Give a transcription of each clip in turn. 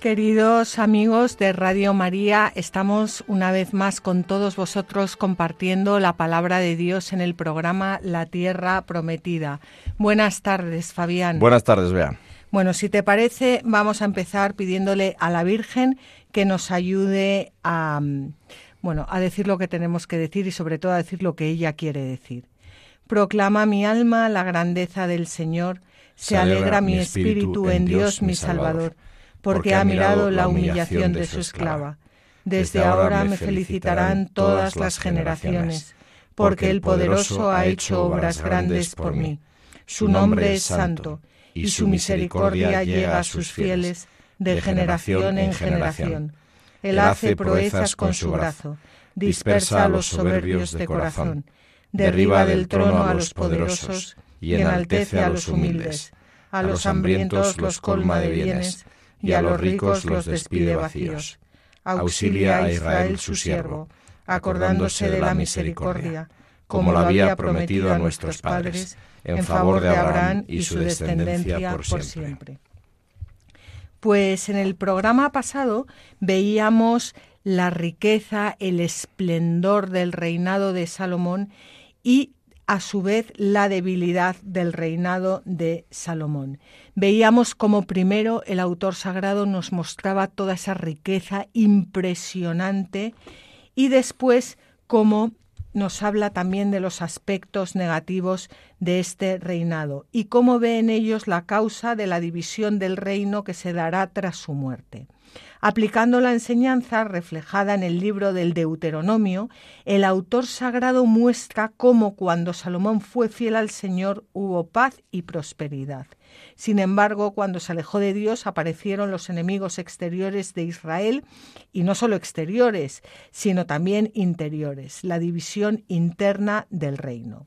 Queridos amigos de Radio María, estamos una vez más con todos vosotros compartiendo la palabra de Dios en el programa La Tierra Prometida. Buenas tardes, Fabián. Buenas tardes, Bea. Bueno, si te parece, vamos a empezar pidiéndole a la Virgen que nos ayude a, bueno, a decir lo que tenemos que decir y sobre todo a decir lo que ella quiere decir. Proclama mi alma la grandeza del Señor, se, alegra mi espíritu en Dios mi Salvador porque ha mirado la humillación de su esclava. Desde ahora me felicitarán todas las generaciones, porque el poderoso ha hecho obras grandes por mí. Su nombre es santo, y su misericordia llega a sus fieles de generación en generación. Él hace proezas con su brazo, dispersa a los soberbios de corazón, derriba del trono a los poderosos y enaltece a los humildes. A los hambrientos los colma de bienes y a los ricos los despide vacíos. Auxilia a Israel su siervo, acordándose de la misericordia, como lo había prometido a nuestros padres, en favor de Abraham y su descendencia por siempre. Pues en el programa pasado veíamos la riqueza, el esplendor del reinado de Salomón y a su vez la debilidad del reinado de Salomón. Veíamos como primero el autor sagrado nos mostraba toda esa riqueza impresionante y después cómo nos habla también de los aspectos negativos de este reinado y cómo ve en ellos la causa de la división del reino que se dará tras su muerte. Aplicando la enseñanza reflejada en el libro del Deuteronomio, el autor sagrado muestra cómo cuando Salomón fue fiel al Señor hubo paz y prosperidad. Sin embargo, cuando se alejó de Dios aparecieron los enemigos exteriores de Israel, y no solo exteriores, sino también interiores, la división interna del reino.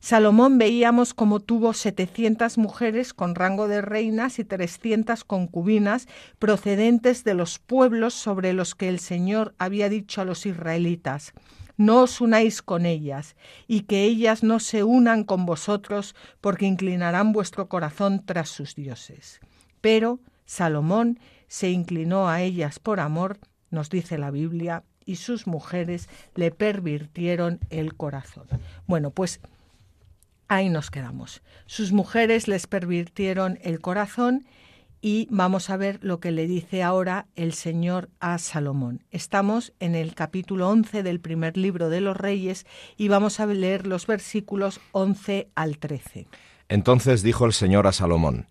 Salomón veíamos cómo tuvo 700 mujeres con rango de reinas y 300 concubinas procedentes de los pueblos sobre los que el Señor había dicho a los israelitas, no os unáis con ellas, y que ellas no se unan con vosotros, porque inclinarán vuestro corazón tras sus dioses. Pero Salomón se inclinó a ellas por amor, nos dice la Biblia, y sus mujeres le pervirtieron el corazón. Bueno, pues ahí nos quedamos. Sus mujeres les pervirtieron el corazón y vamos a ver lo que le dice ahora el Señor a Salomón. Estamos en el capítulo 11 del primer libro de los Reyes y vamos a leer los versículos 11 al 13. Entonces dijo el Señor a Salomón,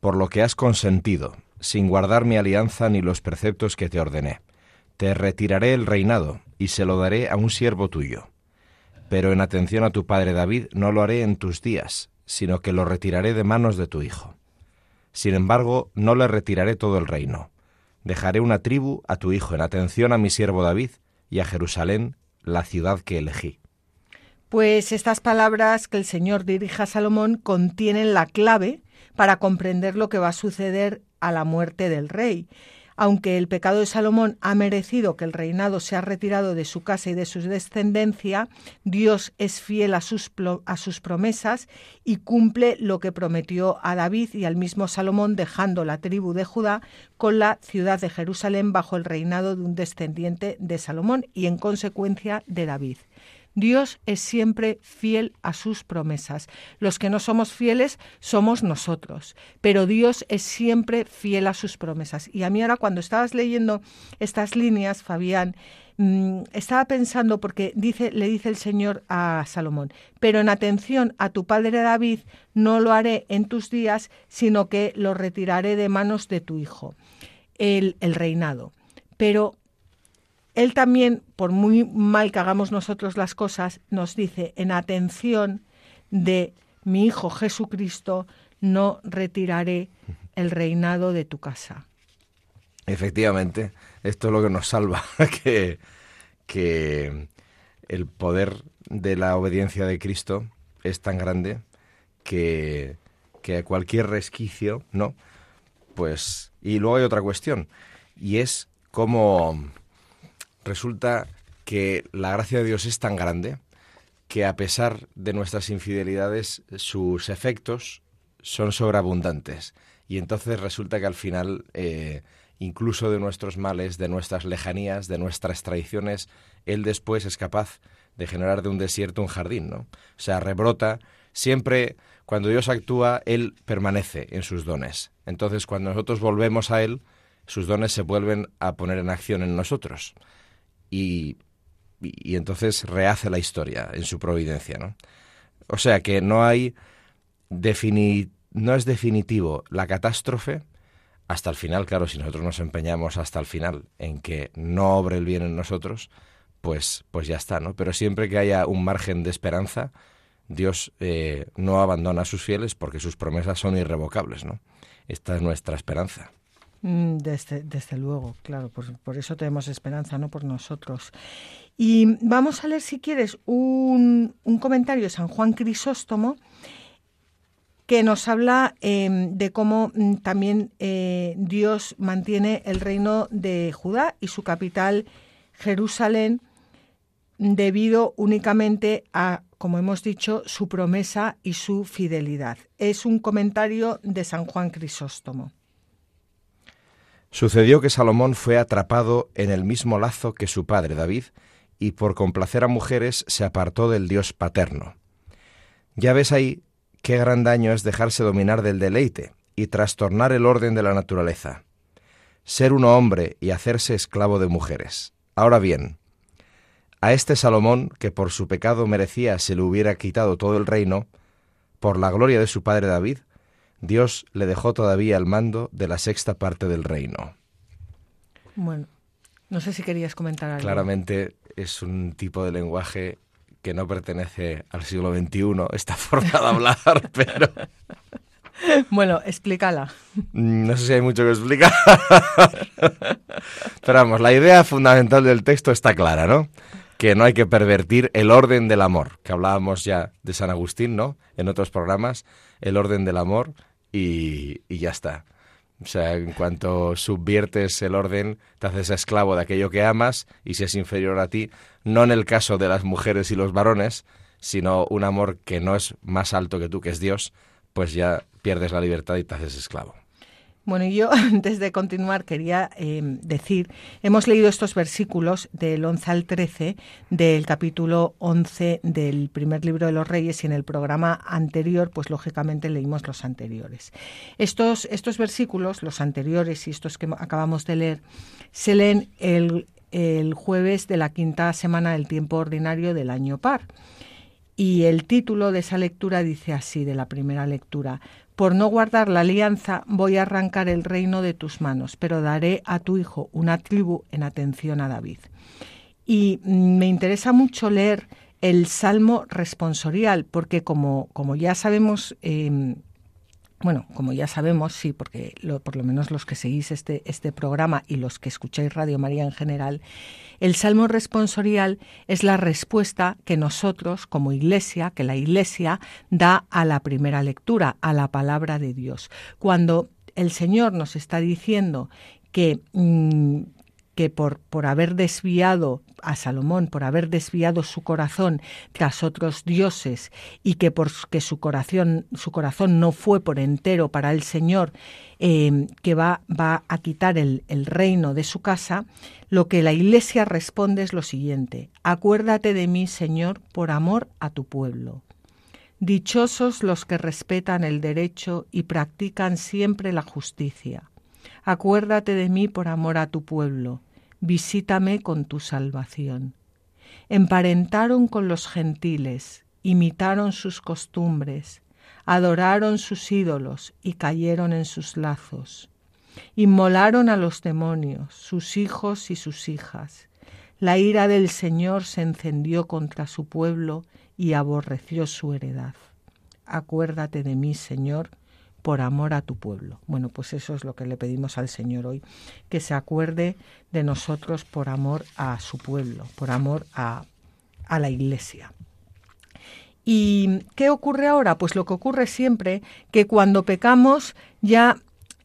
por lo que has consentido, sin guardar mi alianza ni los preceptos que te ordené, te retiraré el reinado y se lo daré a un siervo tuyo pero en atención a tu padre David no lo haré en tus días, sino que lo retiraré de manos de tu hijo. Sin embargo, no le retiraré todo el reino. Dejaré una tribu a tu hijo en atención a mi siervo David y a Jerusalén, la ciudad que elegí. Pues estas palabras que el Señor dirige a Salomón contienen la clave para comprender lo que va a suceder a la muerte del rey aunque el pecado de Salomón ha merecido que el reinado sea retirado de su casa y de su descendencia, Dios es fiel a sus, a sus promesas y cumple lo que prometió a David y al mismo Salomón, dejando la tribu de Judá con la ciudad de Jerusalén bajo el reinado de un descendiente de Salomón y en consecuencia de David. Dios es siempre fiel a sus promesas. Los que no somos fieles somos nosotros, pero Dios es siempre fiel a sus promesas. Y a mí ahora cuando estabas leyendo estas líneas, Fabián, mm, estaba pensando porque dice le dice el Señor a Salomón, pero en atención a tu padre David no lo haré en tus días, sino que lo retiraré de manos de tu hijo, el, el reinado. Pero él también, por muy mal que hagamos nosotros las cosas, nos dice, en atención de mi Hijo Jesucristo, no retiraré el reinado de tu casa. Efectivamente, esto es lo que nos salva, que, que el poder de la obediencia de Cristo es tan grande que, que cualquier resquicio, ¿no? Pues, y luego hay otra cuestión, y es cómo resulta que la gracia de Dios es tan grande que a pesar de nuestras infidelidades, sus efectos son sobreabundantes. Y entonces resulta que al final, eh, incluso de nuestros males, de nuestras lejanías, de nuestras traiciones, Él después es capaz de generar de un desierto un jardín, ¿no? O sea, rebrota. Siempre cuando Dios actúa, Él permanece en sus dones. Entonces, cuando nosotros volvemos a Él, sus dones se vuelven a poner en acción en nosotros. Y y, entonces rehace la historia en su providencia, ¿no? O sea que no hay no es definitivo la catástrofe hasta el final, claro, si nosotros nos empeñamos hasta el final en que no obre el bien en nosotros, pues, pues ya está, ¿no? Pero siempre que haya un margen de esperanza, Dios eh, no abandona a sus fieles porque sus promesas son irrevocables, ¿no? Esta es nuestra esperanza. Mm, desde, desde luego, claro, por, por, eso tenemos esperanza, no por nosotros. Y vamos a leer, si quieres, un, un comentario de San Juan Crisóstomo que nos habla em, de cómo mm, también eh, Dios mantiene el reino de Judá y su capital Jerusalén debido únicamente a, como hemos dicho, su promesa y su fidelidad. Es un comentario de San Juan Crisóstomo. Sucedió que Salomón fue atrapado en el mismo lazo que su padre David, y por complacer a mujeres se apartó del Dios paterno. Ya ves ahí qué gran daño es dejarse dominar del deleite y trastornar el orden de la naturaleza. Ser uno hombre y hacerse esclavo de mujeres. Ahora bien, a este Salomón, que por su pecado merecía se le hubiera quitado todo el reino, por la gloria de su padre David, Dios le dejó todavía el mando de la sexta parte del reino. Bueno, no sé si querías comentar algo. Claramente es un tipo de lenguaje que no pertenece al siglo XXI, esta forma de hablar, pero... Bueno, explícala. No sé si hay mucho que explicar. Pero vamos, la idea fundamental del texto está clara, ¿no? Que no hay que pervertir el orden del amor, que hablábamos ya de San Agustín, ¿no? En otros programas, el orden del amor y, ya está. O sea, en cuanto subviertes el orden, te haces esclavo de aquello que amas y si es inferior a ti, no en el caso de las mujeres y los varones, sino un amor que no es más alto que tú, que es Dios, pues ya pierdes la libertad y te haces esclavo. Bueno, yo antes de continuar quería em, decir, hemos leído estos versículos del 11 al 13 del capítulo 11 del primer libro de los Reyes y en el programa anterior, pues lógicamente leímos los anteriores. Estos, estos versículos, los anteriores y estos que acabamos de leer, se leen el, el jueves de la quinta semana del tiempo ordinario del año par. Y el título de esa lectura dice así, de la primera lectura, por no guardar la alianza voy a arrancar el reino de tus manos, pero daré a tu hijo una tribu en atención a David. Y me interesa mucho leer el Salmo responsorial, porque como, como ya sabemos, em, bueno, como ya sabemos, sí, porque por lo menos los que seguís este, este programa y los que escucháis Radio María en general, el Salmo responsorial es la respuesta que nosotros, como Iglesia, que la Iglesia da a la primera lectura, a la palabra de Dios. Cuando el Señor nos está diciendo que, mm, que por, por haber desviado a Salomón, por haber desviado su corazón tras otros dioses y que por que su corazón, su corazón no fue por entero para el Señor, eh, que va, va a quitar el, el reino de su casa, lo que la Iglesia responde es lo siguiente, acuérdate de mí, Señor, por amor a tu pueblo. Dichosos los que respetan el derecho y practican siempre la justicia Acuérdate de mí por amor a tu pueblo, visítame con tu salvación. Emparentaron con los gentiles, imitaron sus costumbres, adoraron sus ídolos y cayeron en sus lazos. Inmolaron a los demonios, sus hijos y sus hijas. La ira del Señor se encendió contra su pueblo y aborreció su heredad. Acuérdate de mí, Señor, por amor a tu pueblo. Bueno, pues eso es lo que le pedimos al Señor hoy, que se acuerde de nosotros por amor a su pueblo, por amor a, a la Iglesia. ¿Y qué ocurre ahora? Pues lo que ocurre siempre, que cuando pecamos ya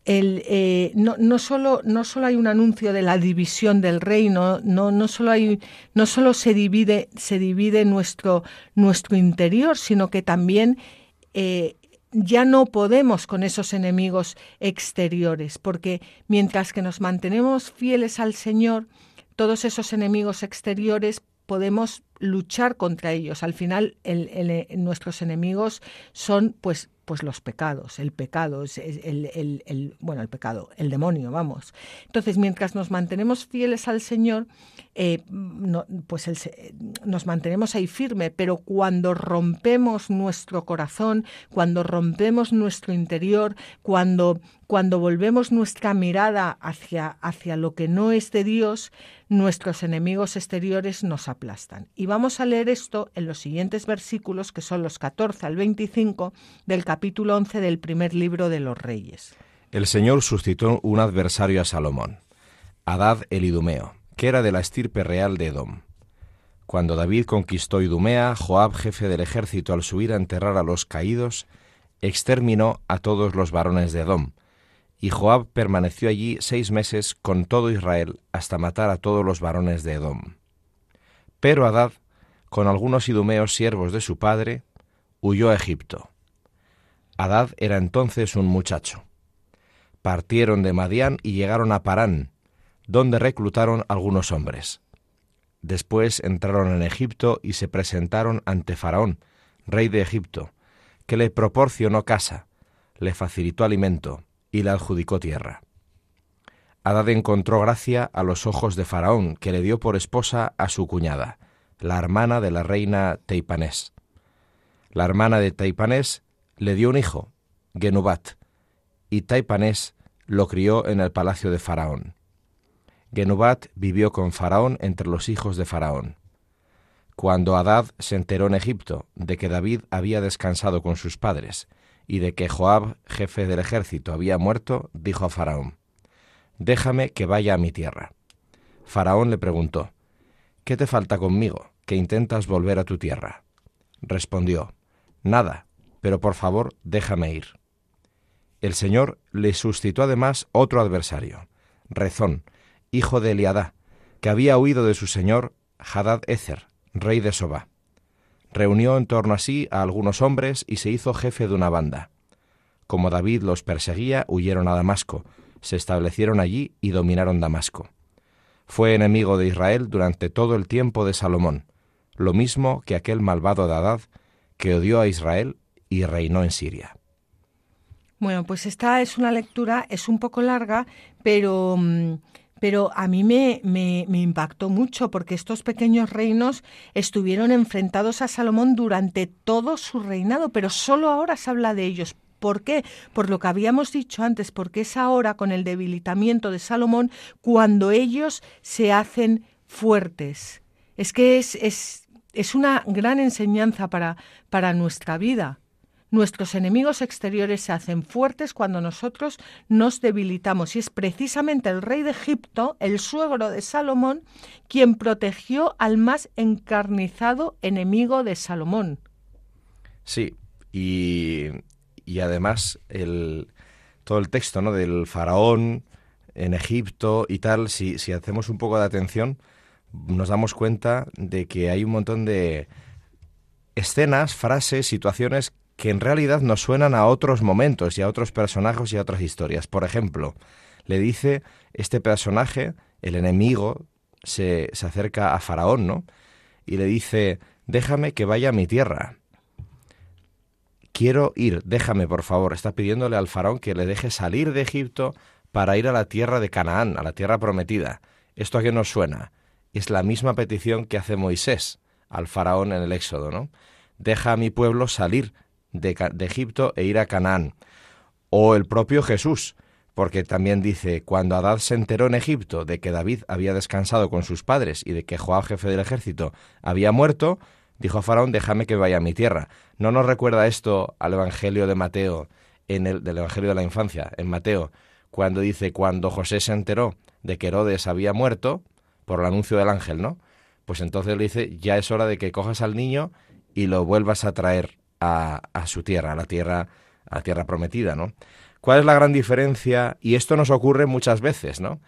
el, eh, no, no, solo, no solo hay un anuncio de la división del reino, no, no, solo, hay, no solo se divide, se divide nuestro, nuestro interior, sino que también eh, ya no podemos con esos enemigos exteriores, porque mientras que nos mantenemos fieles al Señor, todos esos enemigos exteriores podemos luchar contra ellos. Al final, nuestros enemigos son, pues, pues los pecados, el pecado, el, el, el, bueno, el pecado, el demonio, vamos. Entonces, mientras nos mantenemos fieles al Señor, eh, pues nos mantenemos ahí firme, pero cuando rompemos nuestro corazón, cuando rompemos nuestro interior, cuando, cuando volvemos nuestra mirada hacia, hacia lo que no es de Dios, nuestros enemigos exteriores nos aplastan. Y vamos a leer esto en los siguientes versículos, que son los 14 al 25 del capítulo 11 del primer libro de los Reyes. El Señor suscitó un adversario a Salomón, Adad el Idumeo, que era de la estirpe real de Edom. Cuando David conquistó Idumea, Joab, jefe del ejército, al subir a enterrar a los caídos, exterminó a todos los varones de Edom, y Joab permaneció allí seis meses con todo Israel hasta matar a todos los varones de Edom. Pero Adad, con algunos idumeos siervos de su padre, huyó a Egipto. Adad era entonces un muchacho. Partieron de Madián y llegaron a Parán, donde reclutaron algunos hombres. Después entraron en Egipto y se presentaron ante Faraón, rey de Egipto, que le proporcionó casa, le facilitó alimento, y le adjudicó tierra. Adad encontró gracia a los ojos de Faraón, que le dio por esposa a su cuñada, la hermana de la reina Teipanés. La hermana de Teipanés le dio un hijo, Genubat, y Teipanés lo crió en el palacio de Faraón. Genubat vivió con Faraón entre los hijos de Faraón. Cuando Adad se enteró en Egipto de que David había descansado con sus padres y de que Joab, jefe del ejército, había muerto, dijo a Faraón, Déjame que vaya a mi tierra. Faraón le preguntó, ¿Qué te falta conmigo, que intentas volver a tu tierra? Respondió, Nada, pero por favor déjame ir. El Señor le suscitó además otro adversario, Rezón, hijo de Eliadá, que había huido de su señor Hadad Ezer, rey de Soba reunió en torno a sí a algunos hombres y se hizo jefe de una banda. Como David los perseguía, huyeron a Damasco, se establecieron allí y dominaron Damasco. Fue enemigo de Israel durante todo el tiempo de Salomón, lo mismo que aquel malvado de Adad que odió a Israel y reinó en Siria. Bueno, pues esta es una lectura, es un poco larga, pero mm, pero a mí me, me, impactó mucho porque estos pequeños reinos estuvieron enfrentados a Salomón durante todo su reinado, pero solo ahora se habla de ellos. ¿Por qué? Por lo que habíamos dicho antes, porque es ahora con el debilitamiento de Salomón cuando ellos se hacen fuertes. Es que es, es, es una gran enseñanza para, para nuestra vida. Nuestros enemigos exteriores se hacen fuertes cuando nosotros nos debilitamos y es precisamente el rey de Egipto, el suegro de Salomón, quien protegió al más encarnizado enemigo de Salomón. Sí, y, y además el, todo el texto ¿no? del faraón en Egipto y tal, si, si hacemos un poco de atención, nos damos cuenta de que hay un montón de escenas, frases, situaciones que en realidad nos suenan a otros momentos y a otros personajes y a otras historias. Por ejemplo, le dice este personaje, el enemigo, se, se acerca a Faraón, ¿no? Y le dice, déjame que vaya a mi tierra. Quiero ir, déjame, por favor. Está pidiéndole al faraón que le deje salir de Egipto para ir a la tierra de Canaán, a la tierra prometida. ¿Esto a qué nos suena? Es la misma petición que hace Moisés al faraón en el Éxodo, ¿no? Deja a mi pueblo salir de, Egipto e ir a Canaán. O el propio Jesús, porque también dice, cuando Adad se enteró en Egipto de que David había descansado con sus padres y de que Joab, jefe del ejército, había muerto, dijo a Faraón, déjame que vaya a mi tierra. ¿No nos recuerda esto al Evangelio de Mateo, en el, del Evangelio de la Infancia, en Mateo, cuando dice, cuando José se enteró de que Herodes había muerto, por el anuncio del ángel, ¿no? Pues entonces le dice, ya es hora de que cojas al niño y lo vuelvas a traer a, su tierra, a la tierra, a la tierra prometida, ¿no? ¿Cuál es la gran diferencia? Y esto nos ocurre muchas veces, ¿no?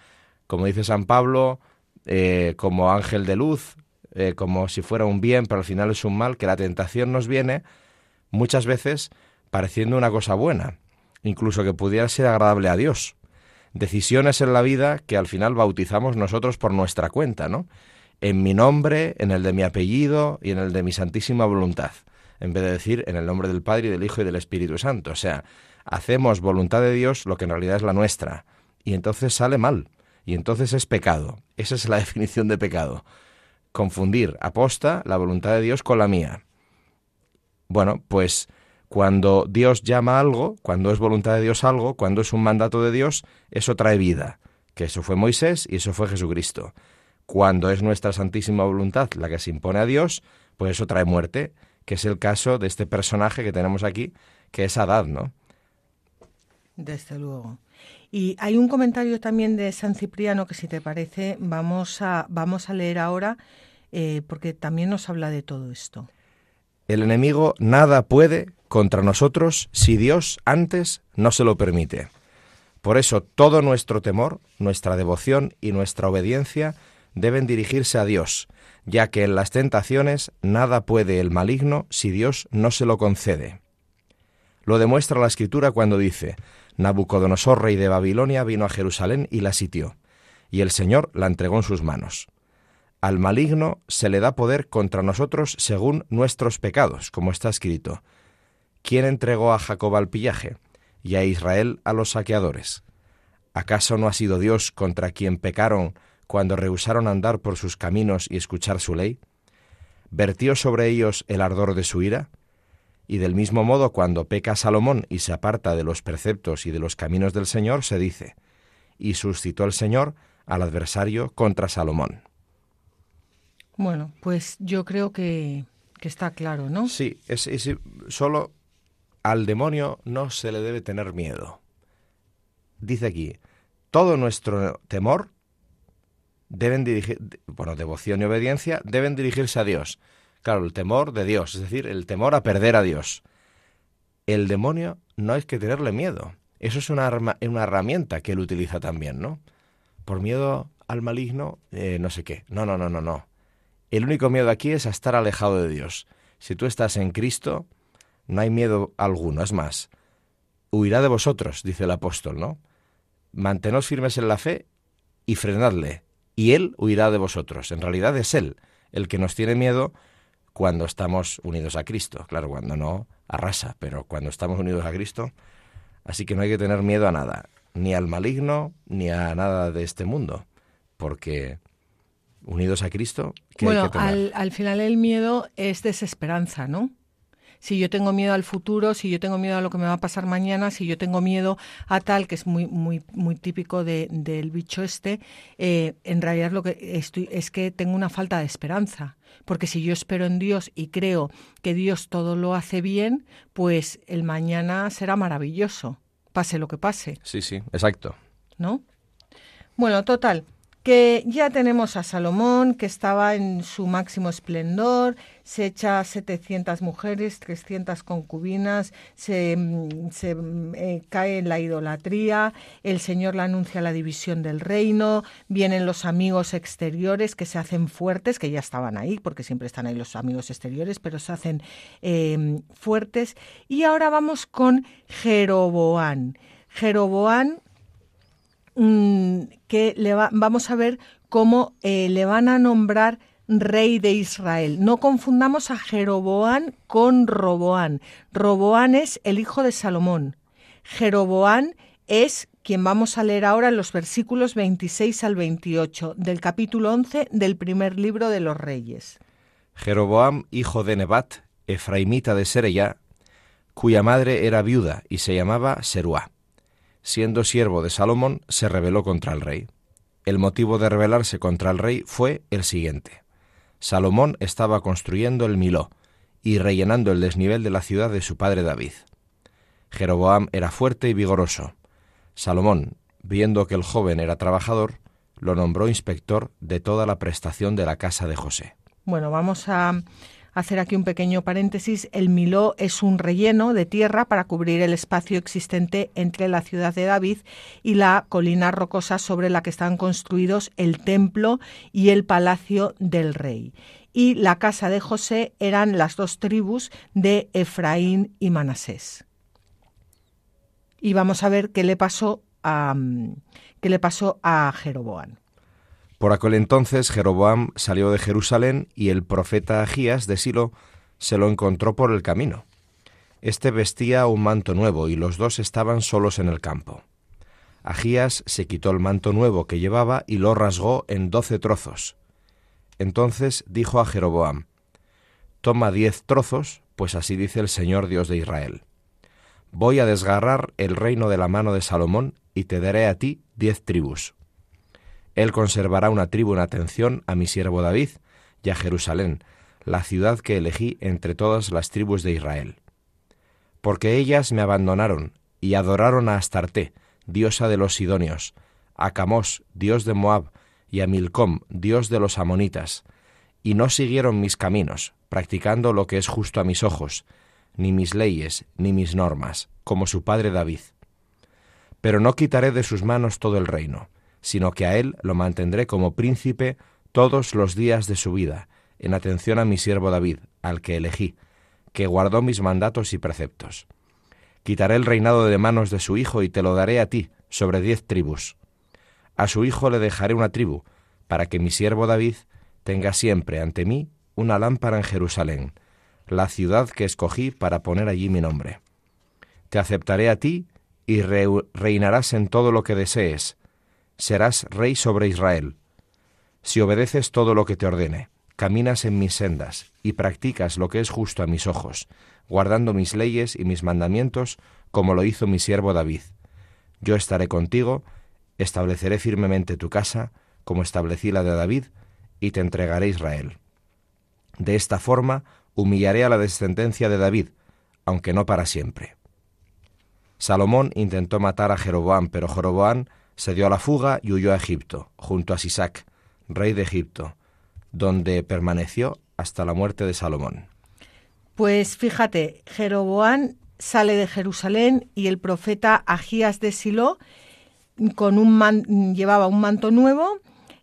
Como dice San Pablo, eh, como ángel de luz, eh, como si fuera un bien, pero al final es un mal, que la tentación nos viene muchas veces pareciendo una cosa buena, incluso que pudiera ser agradable a Dios. Decisiones en la vida que al final bautizamos nosotros por nuestra cuenta, ¿no? En mi nombre, en el de mi apellido y en el de mi santísima voluntad, en vez de decir en el nombre del Padre y del Hijo y del Espíritu Santo. O sea, hacemos voluntad de Dios lo que en realidad es la nuestra, y entonces sale mal, y entonces es pecado. Esa es la definición de pecado. Confundir aposta la voluntad de Dios con la mía. Bueno, pues cuando Dios llama algo, cuando es voluntad de Dios algo, cuando es un mandato de Dios, eso trae vida, que eso fue Moisés y eso fue Jesucristo. Cuando es nuestra santísima voluntad la que se impone a Dios, pues eso trae muerte, que es el caso de este personaje que tenemos aquí, que es Adad, ¿no? Desde luego. Y hay un comentario también de San Cipriano que si te parece vamos a, vamos a leer ahora eh, porque también nos habla de todo esto. El enemigo nada puede contra nosotros si Dios antes no se lo permite. Por eso todo nuestro temor, nuestra devoción y nuestra obediencia deben dirigirse a Dios, ya que en las tentaciones nada puede el maligno si Dios no se lo concede. Lo demuestra la Escritura cuando dice, Nabucodonosor, rey de Babilonia, vino a Jerusalén y la sitió, y el Señor la entregó en sus manos. Al maligno se le da poder contra nosotros según nuestros pecados, como está escrito. ¿Quién entregó a Jacob al pillaje y a Israel a los saqueadores? ¿Acaso no ha sido Dios contra quien pecaron cuando rehusaron andar por sus caminos y escuchar su ley? ¿Vertió sobre ellos el ardor de su ira? Y del mismo modo, cuando peca Salomón y se aparta de los preceptos y de los caminos del Señor, se dice, y suscitó el Señor al adversario contra Salomón. Bueno, pues yo creo que, está claro, ¿no? Sí, es, solo al demonio no se le debe tener miedo. Dice aquí, todo nuestro temor deben dirigir, bueno, devoción y obediencia deben dirigirse a Dios. Claro, el temor de Dios, es decir, el temor a perder a Dios. El demonio no hay que tenerle miedo. Eso es una, arma, una herramienta que él utiliza también, ¿no? Por miedo al maligno, eh, no sé qué. No, no, no, no, no. El único miedo aquí es a estar alejado de Dios. Si tú estás en Cristo, no hay miedo alguno. Es más, huirá de vosotros, dice el apóstol, ¿no? Mantenos firmes en la fe y frenadle, y Él huirá de vosotros. En realidad es Él el que nos tiene miedo cuando estamos unidos a Cristo. Claro, cuando no, arrasa, pero cuando estamos unidos a Cristo, así que no hay que tener miedo a nada, ni al maligno, ni a nada de este mundo, porque unidos a Cristo, bueno, Al, al final el miedo es desesperanza, ¿no? Si yo tengo miedo al futuro, si yo tengo miedo a lo que me va a pasar mañana, si yo tengo miedo a tal, que es muy, muy, muy típico de, del bicho este, eh, en realidad lo que estoy es que tengo una falta de esperanza. Porque si yo espero en Dios y creo que Dios todo lo hace bien, pues el mañana será maravilloso, pase lo que pase. Sí, sí, exacto. ¿No? Bueno, total, que ya tenemos a Salomón, que estaba en su máximo esplendor, se echa 700 mujeres, 300 concubinas, se, mm, mm, eh, cae en la idolatría, el Señor le anuncia la división del reino, vienen los amigos exteriores que se hacen fuertes, que ya estaban ahí, porque siempre están ahí los amigos exteriores, pero se hacen em, fuertes. Y ahora vamos con Jeroboán. Jeroboán Mm, que le vamos a ver cómo eh, le van a nombrar rey de Israel. No confundamos a Jeroboán con Roboán. Roboán es el hijo de Salomón. Jeroboán es quien vamos a leer ahora en los versículos 26 al 28 del capítulo 11 del primer libro de los Reyes. Jeroboam, hijo de Nebat, efraimita de Sereyá, cuya madre era viuda y se llamaba Seruá siendo siervo de Salomón, se rebeló contra el rey. El motivo de rebelarse contra el rey fue el siguiente. Salomón estaba construyendo el Miló y rellenando el desnivel de la ciudad de su padre David. Jeroboam era fuerte y vigoroso. Salomón, viendo que el joven era trabajador, lo nombró inspector de toda la prestación de la casa de José. Bueno, vamos a, hacer aquí un pequeño paréntesis. El Miló es un relleno de tierra para cubrir el espacio existente entre la ciudad de David y la colina rocosa sobre la que están construidos el templo y el palacio del rey. Y la casa de José eran las dos tribus de Efraín y Manasés. Y vamos a ver qué le pasó a, qué le pasó a Jeroboam. Por aquel entonces Jeroboam salió de Jerusalén y el profeta Agías de Silo se lo encontró por el camino. Este vestía un manto nuevo y los dos estaban solos en el campo. Agías se quitó el manto nuevo que llevaba y lo rasgó en doce trozos. Entonces dijo a Jeroboam, Toma diez trozos, pues así dice el Señor Dios de Israel. Voy a desgarrar el reino de la mano de Salomón y te daré a ti diez tribus. Él conservará una tribu en atención a mi siervo David y a Jerusalén, la ciudad que elegí entre todas las tribus de Israel. Porque ellas me abandonaron y adoraron a Astarte, diosa de los Sidonios, a Camos, dios de Moab, y a Milcom, dios de los Amonitas, y no siguieron mis caminos, practicando lo que es justo a mis ojos, ni mis leyes, ni mis normas, como su padre David. Pero no quitaré de sus manos todo el reino, sino que a él lo mantendré como príncipe todos los días de su vida, en atención a mi siervo David, al que elegí, que guardó mis mandatos y preceptos. Quitaré el reinado de manos de su hijo y te lo daré a ti, sobre diez tribus. A su hijo le dejaré una tribu, para que mi siervo David tenga siempre ante mí una lámpara en Jerusalén, la ciudad que escogí para poner allí mi nombre. Te aceptaré a ti y reinarás en todo lo que desees, serás rey sobre Israel. Si obedeces todo lo que te ordene, caminas en mis sendas y practicas lo que es justo a mis ojos, guardando mis leyes y mis mandamientos, como lo hizo mi siervo David. Yo estaré contigo, estableceré firmemente tu casa, como establecí la de David, y te entregaré Israel. De esta forma humillaré a la descendencia de David, aunque no para siempre. Salomón intentó matar a Jeroboam, pero Jeroboam se dio a la fuga y huyó a Egipto, junto a Sisac, rey de Egipto, donde permaneció hasta la muerte de Salomón. Pues fíjate, Jeroboán sale de Jerusalén y el profeta Agías de Silo con un llevaba un manto nuevo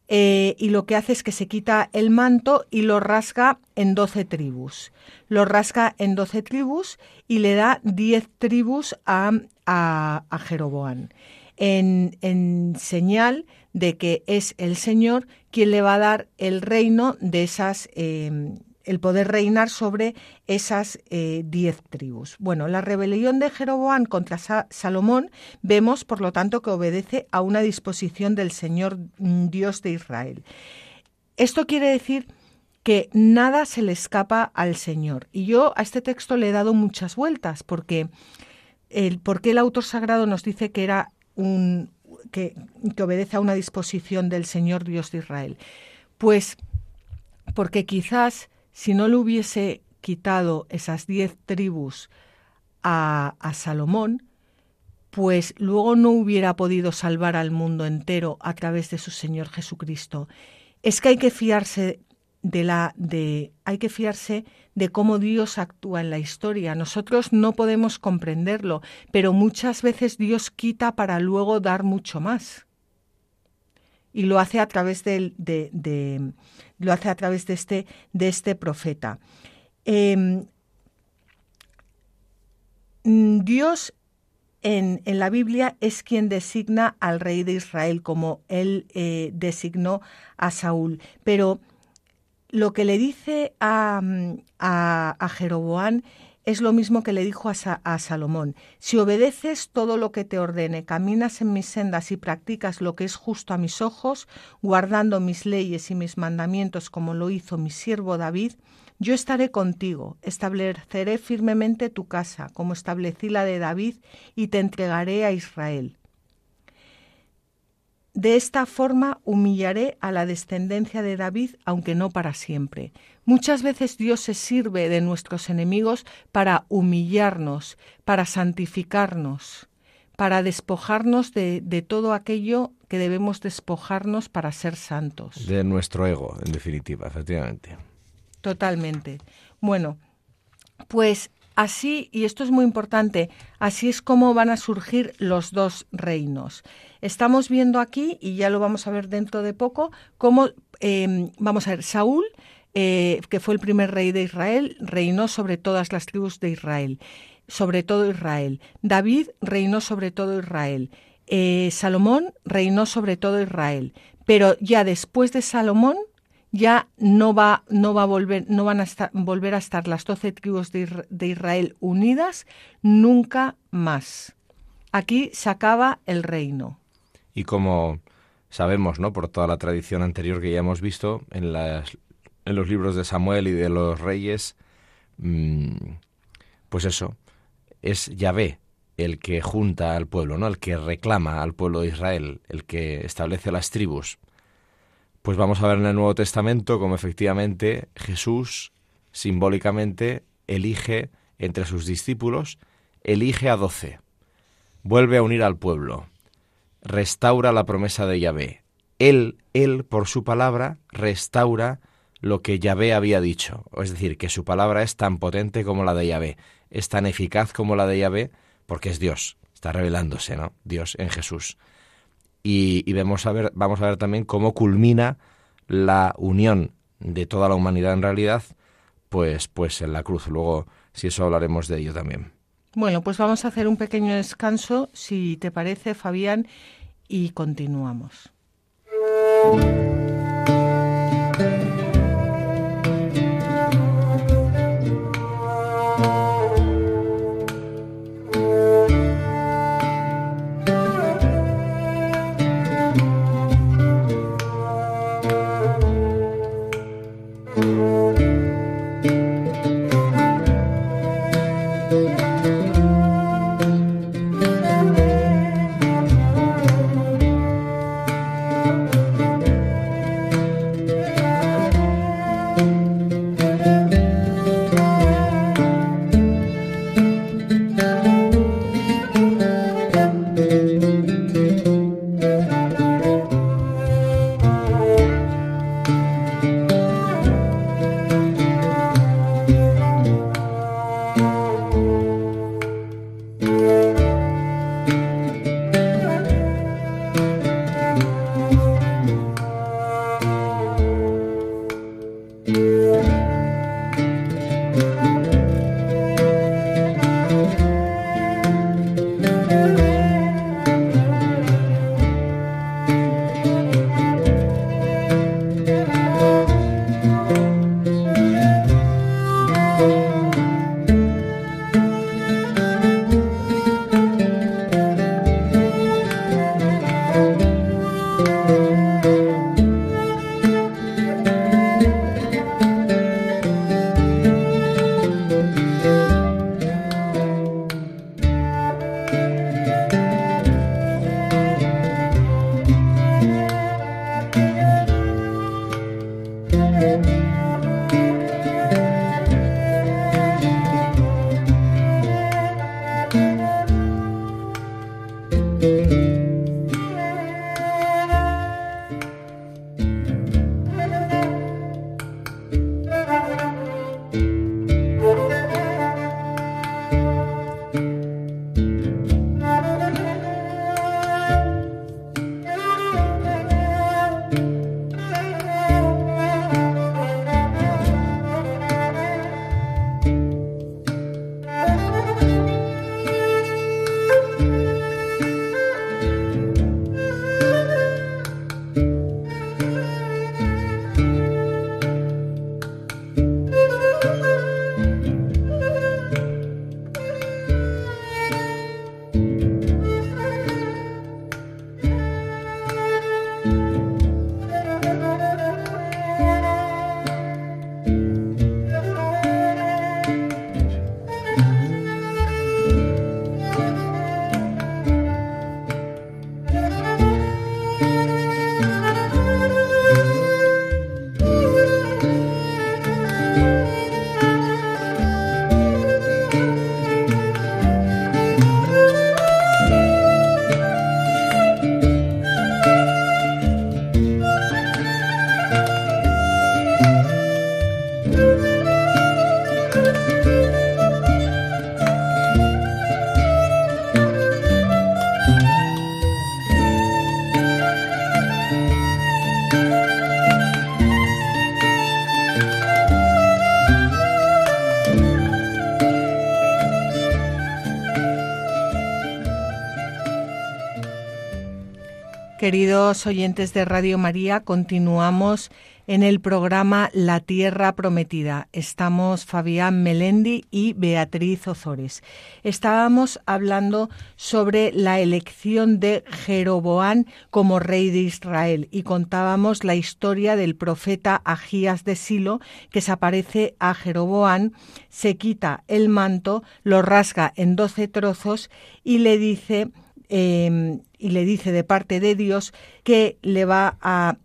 eh, y lo que hace es que se quita el manto y lo rasga en doce tribus. Lo rasga en doce tribus y le da diez tribus a, a, a Jeroboán en, señal de que es el Señor quien le va a dar el reino de esas, eh, el poder reinar sobre esas eh, diez tribus. Bueno, la rebelión de Jeroboam contra Salomón vemos, por lo tanto, que obedece a una disposición del Señor mm, Dios de Israel. Esto quiere decir que nada se le escapa al Señor. Y yo a este texto le he dado muchas vueltas, porque el, porque el autor sagrado nos dice que era que, obedece a una disposición del Señor Dios de Israel? Pues porque quizás si no le hubiese quitado esas diez tribus a, a, Salomón, pues luego no hubiera podido salvar al mundo entero a través de su Señor Jesucristo. Es que hay que fiarse de la de hay que fiarse de cómo Dios actúa en la historia. Nosotros no podemos comprenderlo, pero muchas veces Dios quita para luego dar mucho más. Y lo hace a través de, de, lo hace a través de este, de este profeta. Em, Dios en, la Biblia es quien designa al rey de Israel, como él eh, designó a Saúl. Pero lo que le dice a, a Jeroboán es lo mismo que le dijo a, a, Salomón. Si obedeces todo lo que te ordene, caminas en mis sendas y practicas lo que es justo a mis ojos, guardando mis leyes y mis mandamientos como lo hizo mi siervo David, yo estaré contigo, estableceré firmemente tu casa, como establecí la de David, y te entregaré a Israel. De esta forma humillaré a la descendencia de David, aunque no para siempre. Muchas veces Dios se sirve de nuestros enemigos para humillarnos, para santificarnos, para despojarnos de, todo aquello que debemos despojarnos para ser santos. De nuestro ego, en definitiva, efectivamente. Totalmente. Bueno, pues así, y esto es muy importante, así es como van a surgir los dos reinos. Estamos viendo aquí, y ya lo vamos a ver dentro de poco, cómo, em, vamos a ver, Saúl, eh, que fue el primer rey de Israel, reinó sobre todas las tribus de Israel, sobre todo Israel. David reinó sobre todo Israel. Eh, Salomón reinó sobre todo Israel. Pero ya después de Salomón, ya no va, no va a volver, no van a volver a estar las doce tribus de, Israel unidas nunca más. Aquí se acaba el reino. Y como sabemos, ¿no? Por toda la tradición anterior que ya hemos visto en, en los libros de Samuel y de los reyes, mm, pues eso, es Yahvé el que junta al pueblo, ¿no? El que reclama al pueblo de Israel, el que establece las tribus. Pues vamos a ver en el Nuevo Testamento cómo efectivamente Jesús simbólicamente elige entre sus discípulos, elige a doce, vuelve a unir al pueblo, restaura la promesa de Yahvé. Él, él, por su palabra, restaura lo que Yahvé había dicho. Es decir, que su palabra es tan potente como la de Yahvé, es tan eficaz como la de Yahvé, porque es Dios, está revelándose, ¿no? Dios en Jesús y, vemos a ver, vamos a ver también cómo culmina la unión de toda la humanidad en realidad, pues, pues en la cruz. Luego, si eso hablaremos de ello también. Bueno, pues vamos a hacer un pequeño descanso, si te parece, Fabián, y continuamos. Oyentes de Radio María, continuamos en el programa La Tierra Prometida. Estamos Fabián Melendi y Beatriz Ozores. Estábamos hablando sobre la elección de Jeroboán como rey de Israel y contábamos la historia del profeta Agías de Silo que se aparece a Jeroboán, se quita el manto, lo rasga en doce trozos y le dice Em, y le dice de parte de Dios que le va a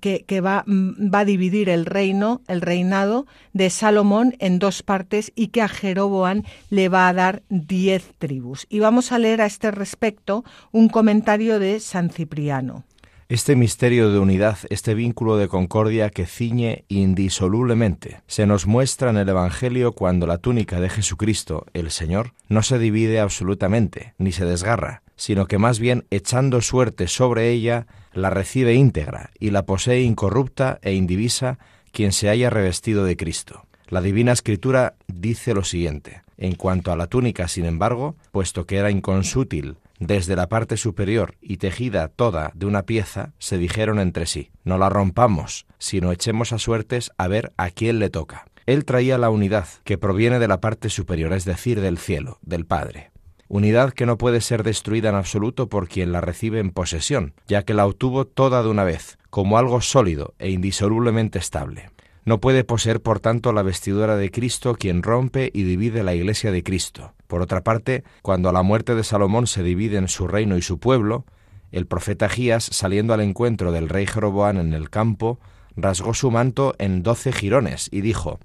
que, que va, va, a dividir el reino, el reinado de Salomón en dos partes y que a Jeroboam le va a dar diez tribus. Y vamos a leer a este respecto un comentario de San Cipriano. Este misterio de unidad, este vínculo de concordia que ciñe indisolublemente, se nos muestra en el Evangelio cuando la túnica de Jesucristo, el Señor, no se divide absolutamente, ni se desgarra, sino que más bien echando suerte sobre ella, la recibe íntegra y la posee incorrupta e indivisa quien se haya revestido de Cristo. La Divina Escritura dice lo siguiente. En cuanto a la túnica, sin embargo, puesto que era inconsútil desde la parte superior y tejida toda de una pieza, se dijeron entre sí, no la rompamos, sino echemos a suertes a ver a quién le toca. Él traía la unidad que proviene de la parte superior, es decir, del cielo, del Padre. Unidad que no puede ser destruida en absoluto por quien la recibe en posesión, ya que la obtuvo toda de una vez, como algo sólido e indisolublemente estable. No puede poseer, por tanto, la vestidura de Cristo quien rompe y divide la iglesia de Cristo. Por otra parte, cuando a la muerte de Salomón se dividen su reino y su pueblo, el profeta Gías, saliendo al encuentro del rey Jeroboán en el campo, rasgó su manto en doce jirones y dijo,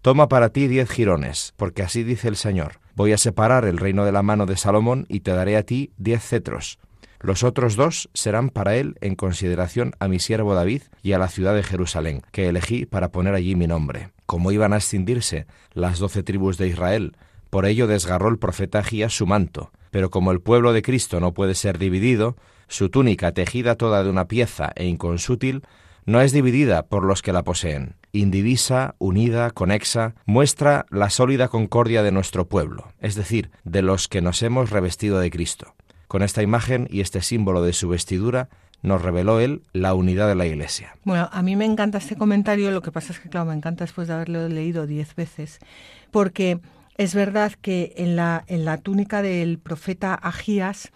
Toma para ti diez jirones, porque así dice el Señor, voy a separar el reino de la mano de Salomón y te daré a ti diez cetros. Los otros dos serán para él en consideración a mi siervo David y a la ciudad de Jerusalén, que elegí para poner allí mi nombre. Como iban a escindirse las doce tribus de Israel, por ello desgarró el profeta Agías su manto. Pero como el pueblo de Cristo no puede ser dividido, su túnica tejida toda de una pieza e inconsútil, no es dividida por los que la poseen. Indivisa, unida, conexa, muestra la sólida concordia de nuestro pueblo, es decir, de los que nos hemos revestido de Cristo. Con esta imagen y este símbolo de su vestidura, nos reveló él la unidad de la Iglesia. Bueno, a mí me encanta este comentario, lo que pasa es que, claro, me encanta después de haberlo leído diez veces, porque es verdad que en la, en la túnica del profeta Agías,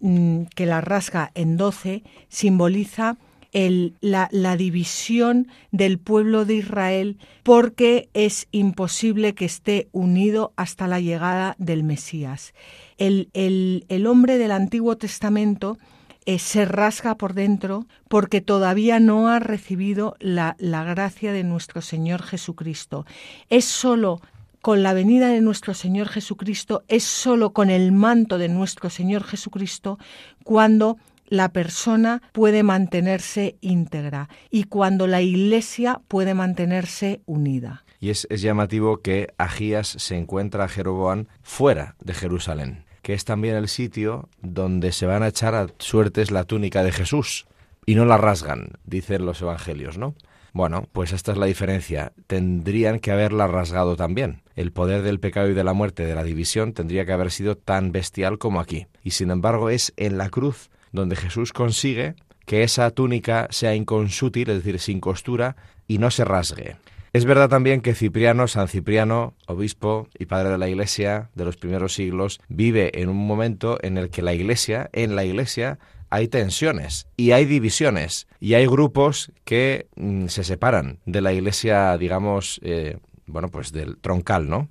mm, que la rasga en doce, simboliza el, la, división del pueblo de Israel porque es imposible que esté unido hasta la llegada del Mesías el, hombre del Antiguo Testamento eh, se rasga por dentro porque todavía no ha recibido la, la gracia de nuestro Señor Jesucristo. Es solo con la venida de nuestro Señor Jesucristo, es solo con el manto de nuestro Señor Jesucristo cuando la persona puede mantenerse íntegra y cuando la Iglesia puede mantenerse unida. Y es, llamativo que Agías se encuentra a Jeroboam fuera de Jerusalén que es también el sitio donde se van a echar a suertes la túnica de Jesús y no la rasgan, dicen los evangelios, ¿no? Bueno, pues esta es la diferencia. Tendrían que haberla rasgado también. El poder del pecado y de la muerte, de la división, tendría que haber sido tan bestial como aquí. Y sin embargo es en la cruz donde Jesús consigue que esa túnica sea inconsútil, es decir, sin costura, y no se rasgue. Es verdad también que Cipriano, San Cipriano, obispo y padre de la Iglesia de los primeros siglos, vive en un momento en el que la Iglesia, en la Iglesia, hay tensiones y hay divisiones y hay grupos que mm, se separan de la Iglesia, digamos, eh, bueno, pues del troncal, ¿no?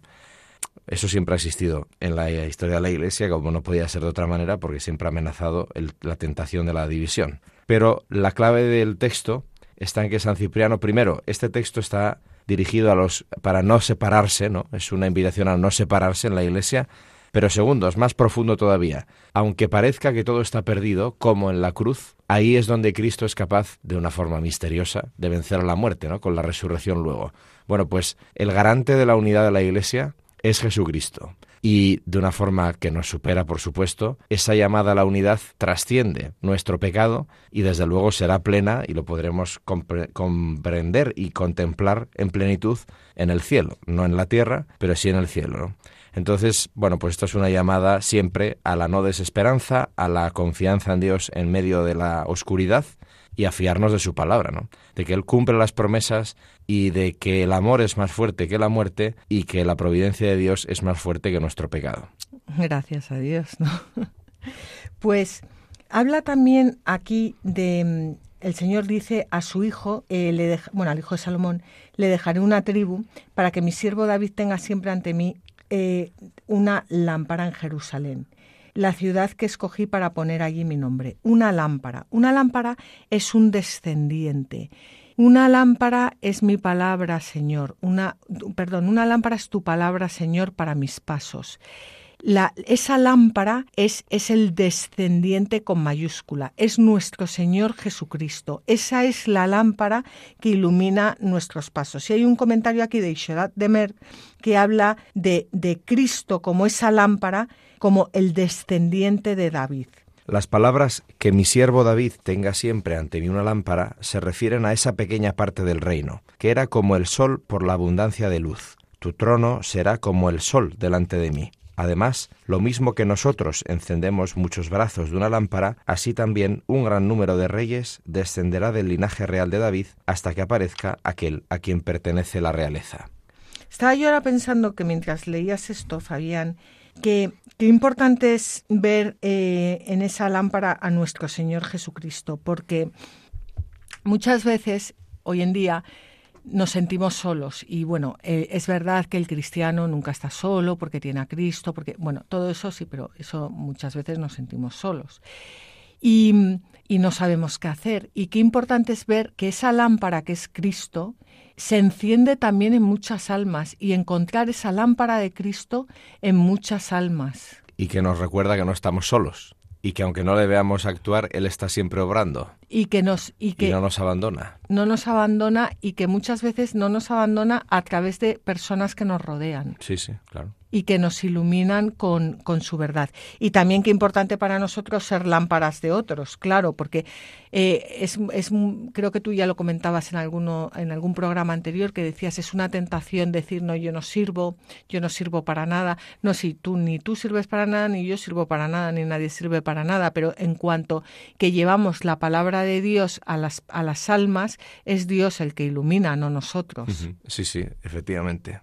Eso siempre ha existido en la historia de la Iglesia, como no podía ser de otra manera, porque siempre ha amenazado la tentación de la división. Pero la clave del texto está en que San Cipriano, primero, este texto está dirigido a los para no separarse, ¿no? Es una invitación a no separarse en la Iglesia. Pero segundo, es más profundo todavía. Aunque parezca que todo está perdido, como en la cruz, ahí es donde Cristo es capaz, de una forma misteriosa, de vencer a la muerte, ¿no? Con la resurrección luego. Bueno, pues el garante de la unidad de la Iglesia es Jesucristo y de una forma que nos supera, por supuesto, esa llamada a la unidad trasciende nuestro pecado y desde luego será plena y lo podremos comprender y contemplar en plenitud en el cielo, no en la tierra, pero sí en el cielo. Entonces, bueno, pues esto es una llamada siempre a la no desesperanza, a la confianza en Dios en medio de la oscuridad y a fiarnos de su palabra, ¿no? De que Él cumple las promesas y de que el amor es más fuerte que la muerte y que la providencia de Dios es más fuerte que nuestro pecado. Gracias a Dios, ¿no? Pues habla también aquí de mm, el Señor dice a su hijo, eh, le bueno, al hijo de Salomón, le dejaré una tribu para que mi siervo David tenga siempre ante mí eh, una lámpara en Jerusalén la ciudad que escogí para poner allí mi nombre. Una lámpara. Una lámpara es un descendiente. Una lámpara es mi palabra, Señor. Una, perdón, una lámpara es tu palabra, Señor, para mis pasos. Esa lámpara es, es, el descendiente con mayúscula, es nuestro Señor Jesucristo. Esa es la lámpara que ilumina nuestros pasos. Y hay un comentario aquí de Isherat Demer que habla de, de Cristo como esa lámpara, como el descendiente de David. Las palabras que mi siervo David tenga siempre ante mí una lámpara se refieren a esa pequeña parte del reino, que era como el sol por la abundancia de luz. Tu trono será como el sol delante de mí. Además, lo mismo que nosotros encendemos muchos brazos de una lámpara, así también un gran número de reyes descenderá del linaje real de David hasta que aparezca aquel a quien pertenece la realeza. Estaba yo ahora pensando que mientras leías esto, Fabián, qué importante es ver eh, en esa lámpara a nuestro Señor Jesucristo, porque muchas veces hoy en día nos sentimos solos. Y bueno, eh, es verdad que el cristiano nunca está solo porque tiene a Cristo, porque, bueno, todo eso sí, pero eso muchas veces nos sentimos solos. Y no sabemos qué hacer. Y qué importante es ver que esa lámpara que es Cristo se enciende también en muchas almas y encontrar esa lámpara de Cristo en muchas almas. Y que nos recuerda que no estamos solos y que aunque no le veamos actuar, Él está siempre obrando. Y que nos y que no nos abandona. No nos abandona y que muchas veces no nos abandona a través de personas que nos rodean. Sí, sí, claro y que nos iluminan con, con, su verdad. Y también qué importante para nosotros ser lámparas de otros, claro, porque eh, es, es, creo que tú ya lo comentabas en, alguno, en algún programa anterior que decías, es una tentación decir, no, yo no sirvo, yo no sirvo para nada. No, si tú ni tú sirves para nada, ni yo sirvo para nada, ni nadie sirve para nada, pero en cuanto que llevamos la palabra de Dios a las, a las almas, es Dios el que ilumina, no nosotros. Sí, sí, efectivamente.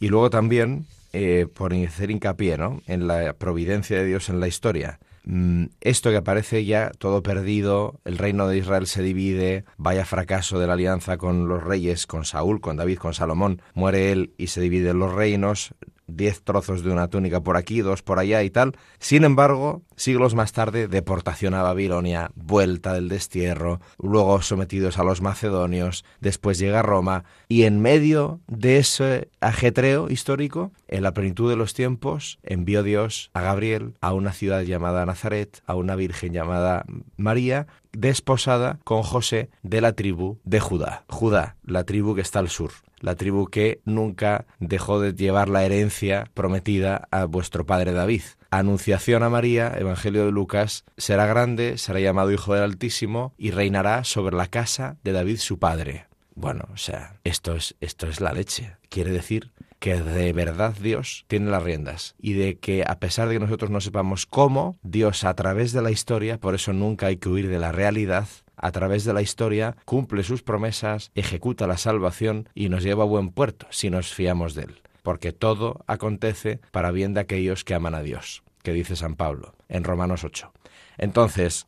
Y luego también eh, por hacer hincapié ¿no? en la providencia de Dios en la historia. Mm, esto que aparece ya todo perdido, el reino de Israel se divide, vaya fracaso de la alianza con los reyes, con Saúl, con David, con Salomón, muere él y se dividen los reinos, diez trozos de una túnica por aquí, dos por allá y tal. Sin embargo, siglos más tarde, deportación a Babilonia, vuelta del destierro, luego sometidos a los macedonios, después llega Roma, y en medio de ese ajetreo histórico, en la plenitud de los tiempos, envió Dios a Gabriel a una ciudad llamada Nazaret, a una virgen llamada María, desposada con José de la tribu de Judá. Judá, la tribu que está al sur la tribu que nunca dejó de llevar la herencia prometida a vuestro padre David. Anunciación a María, Evangelio de Lucas, será grande, será llamado Hijo del Altísimo y reinará sobre la casa de David su padre. Bueno, o sea, esto es, esto es la leche. Quiere decir que de verdad Dios tiene las riendas y de que a pesar de que nosotros no sepamos cómo, Dios a través de la historia, por eso nunca hay que huir de la realidad, a través de la historia, cumple sus promesas, ejecuta la salvación y nos lleva a buen puerto si nos fiamos de él. Porque todo acontece para bien de aquellos que aman a Dios, que dice San Pablo en Romanos 8. Entonces,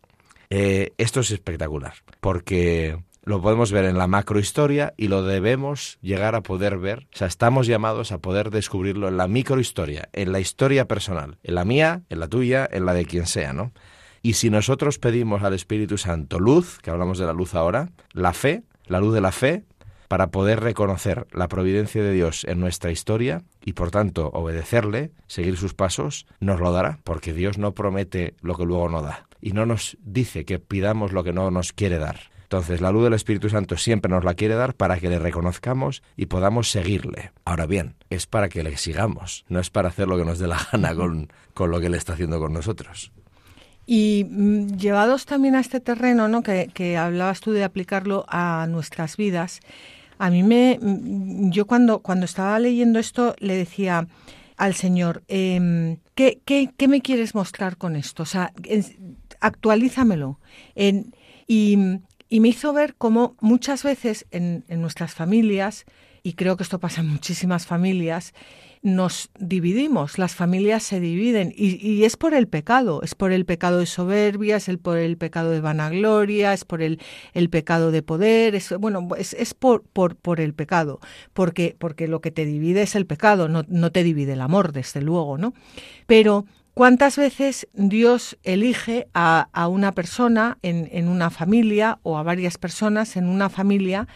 eh, esto es espectacular, porque lo podemos ver en la macrohistoria y lo debemos llegar a poder ver. O sea, estamos llamados a poder descubrirlo en la microhistoria, en la historia personal, en la mía, en la tuya, en la de quien sea, ¿no? Y si nosotros pedimos al Espíritu Santo luz, que hablamos de la luz ahora, la fe, la luz de la fe, para poder reconocer la providencia de Dios en nuestra historia y por tanto obedecerle, seguir sus pasos, nos lo dará, porque Dios no promete lo que luego no da y no nos dice que pidamos lo que no nos quiere dar. Entonces la luz del Espíritu Santo siempre nos la quiere dar para que le reconozcamos y podamos seguirle. Ahora bien, es para que le sigamos, no es para hacer lo que nos dé la gana con, con lo que Él está haciendo con nosotros. Y mm, llevados también a este terreno, ¿no? Que, hablabas tú de aplicarlo a nuestras vidas, a mí me, mm, yo cuando, cuando estaba leyendo esto le decía, al Señor, em, ¿qué, qué, me quieres mostrar con esto? O sea, actualízamelo. En, y, me hizo ver cómo muchas veces en, en nuestras familias, y creo que esto pasa en muchísimas familias, nos dividimos, las familias se dividen y, es por el pecado, es por el pecado de soberbia, es el, por el pecado de vanagloria, es por el, el pecado de poder, es, bueno, es, es por, por, por, el pecado, porque, porque lo que te divide es el pecado, no, no te divide el amor, desde luego, ¿no? Pero ¿Cuántas veces Dios elige a, a una persona en, en, una familia o a varias personas en una familia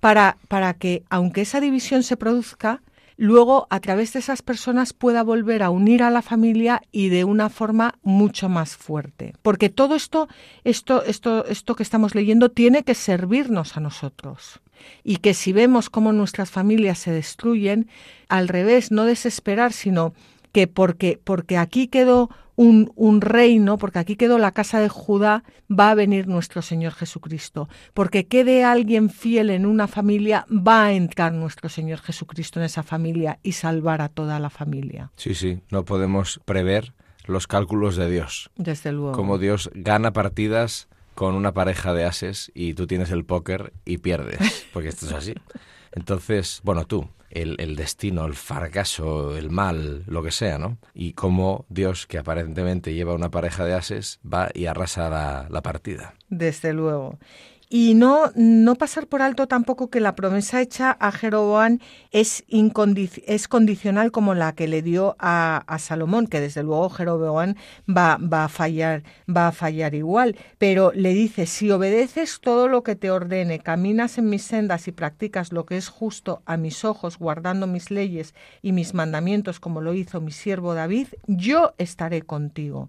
para, para que, aunque esa división se produzca, luego a través de esas personas pueda volver a unir a la familia y de una forma mucho más fuerte. Porque todo esto, esto, esto, esto que estamos leyendo tiene que servirnos a nosotros. Y que si vemos cómo nuestras familias se destruyen, al revés, no desesperar, sino que porque, porque aquí quedó un, un, reino, porque aquí quedó la casa de Judá, va a venir nuestro Señor Jesucristo. Porque quede alguien fiel en una familia, va a entrar nuestro Señor Jesucristo en esa familia y salvar a toda la familia. Sí, sí, no podemos prever los cálculos de Dios. Desde luego. Como Dios gana partidas con una pareja de ases y tú tienes el póker y pierdes, porque esto es así. Entonces, bueno, tú, el, destino, el fracaso, el mal, lo que sea, ¿no? Y cómo Dios, que aparentemente lleva una pareja de ases, va y arrasa la, la partida. Desde luego. Y no, no pasar por alto tampoco que la promesa hecha a Jeroboam es, es condicional como la que le dio a, a Salomón, que desde luego Jeroboam va, va, a fallar, va a fallar igual. Pero le dice, si obedeces todo lo que te ordene, caminas en mis sendas y practicas lo que es justo a mis ojos, guardando mis leyes y mis mandamientos como lo hizo mi siervo David, yo estaré contigo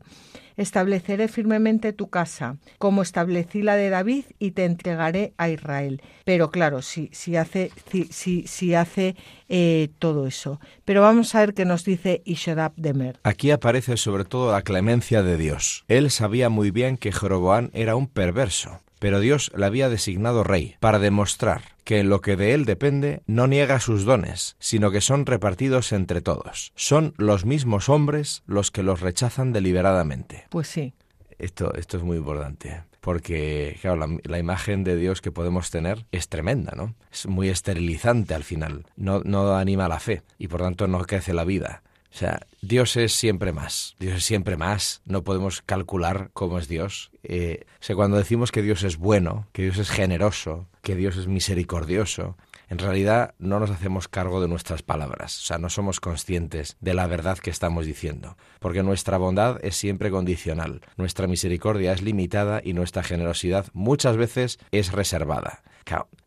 estableceré firmemente tu casa, como establecí la de David, y te entregaré a Israel. Pero claro, si, si hace, si, si, hace eh, todo eso. Pero vamos a ver qué nos dice Ishadab Demer. Aquí aparece sobre todo la clemencia de Dios. Él sabía muy bien que Jeroboam era un perverso pero Dios le había designado rey para demostrar que en lo que de él depende no niega sus dones, sino que son repartidos entre todos. Son los mismos hombres los que los rechazan deliberadamente. Pues sí. Esto, esto es muy importante porque claro, la, imagen de Dios que podemos tener es tremenda, ¿no? Es muy esterilizante al final, no, no anima la fe y por tanto no crece la vida. O sea, Dios es siempre más, Dios es siempre más, no podemos calcular cómo es Dios. Eh, cuando decimos que Dios es bueno, que Dios es generoso, que Dios es misericordioso, en realidad no nos hacemos cargo de nuestras palabras, o sea, no somos conscientes de la verdad que estamos diciendo, porque nuestra bondad es siempre condicional, nuestra misericordia es limitada y nuestra generosidad muchas veces es reservada.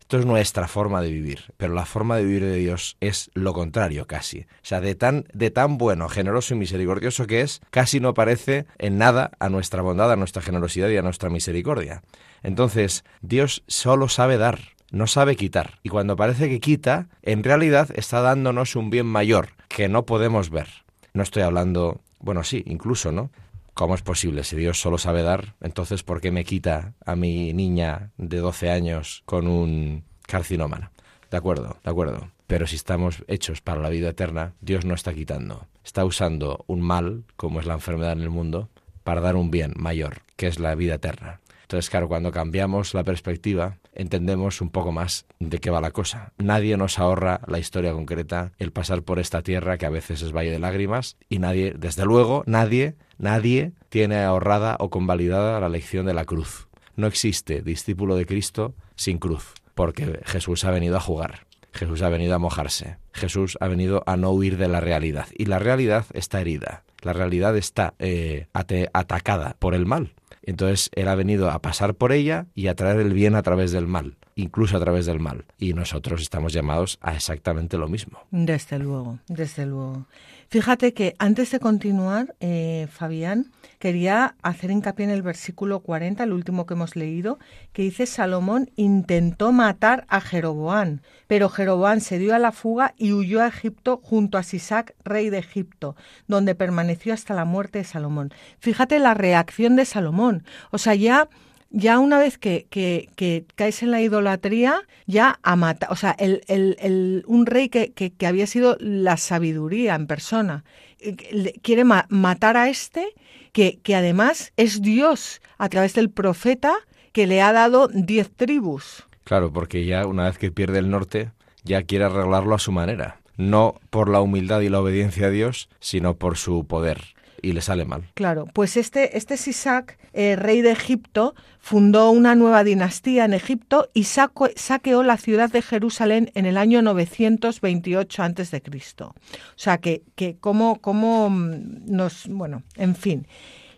Esto es nuestra forma de vivir, pero la forma de vivir de Dios es lo contrario casi. O sea, de tan, de tan bueno, generoso y misericordioso que es, casi no parece en nada a nuestra bondad, a nuestra generosidad y a nuestra misericordia. Entonces, Dios solo sabe dar, no sabe quitar. Y cuando parece que quita, en realidad está dándonos un bien mayor que no podemos ver. No estoy hablando, bueno, sí, incluso, ¿no? ¿Cómo es posible? Si Dios solo sabe dar, entonces ¿por qué me quita a mi niña de 12 años con un carcinómano? De acuerdo, de acuerdo. Pero si estamos hechos para la vida eterna, Dios no está quitando. Está usando un mal, como es la enfermedad en el mundo, para dar un bien mayor, que es la vida eterna. Entonces, claro, cuando cambiamos la perspectiva, entendemos un poco más de qué va la cosa. Nadie nos ahorra la historia concreta, el pasar por esta tierra que a veces es valle de lágrimas, y nadie, desde luego, nadie, nadie tiene ahorrada o convalidada la lección de la cruz. No existe discípulo de Cristo sin cruz, porque Jesús ha venido a jugar. Jesús ha venido a mojarse. Jesús ha venido a no huir de la realidad. Y la realidad está herida. La realidad está eh, atacada por el mal. Entonces Él ha venido a pasar por ella y a traer el bien a través del mal, incluso a través del mal. Y nosotros estamos llamados a exactamente lo mismo. Desde luego, desde luego. Fíjate que antes de continuar, eh, Fabián, quería hacer hincapié en el versículo 40, el último que hemos leído, que dice Salomón intentó matar a Jeroboán, pero Jeroboán se dio a la fuga y huyó a Egipto junto a Sisac, rey de Egipto, donde permaneció hasta la muerte de Salomón. Fíjate la reacción de Salomón. O sea, ya ya una vez que, que, caes en la idolatría, ya a matar, o sea, el, el, un rey que, que, había sido la sabiduría en persona, eh, quiere matar a este, que, que además es Dios a través del profeta que le ha dado diez tribus. Claro, porque ya una vez que pierde el norte, ya quiere arreglarlo a su manera, no por la humildad y la obediencia a Dios, sino por su poder y le sale mal. Claro, pues este, este Sisac, eh, rey de Egipto, fundó una nueva dinastía en Egipto y saqueó la ciudad de Jerusalén en el año 928 a.C. O sea, que, que como, como nos, bueno, en fin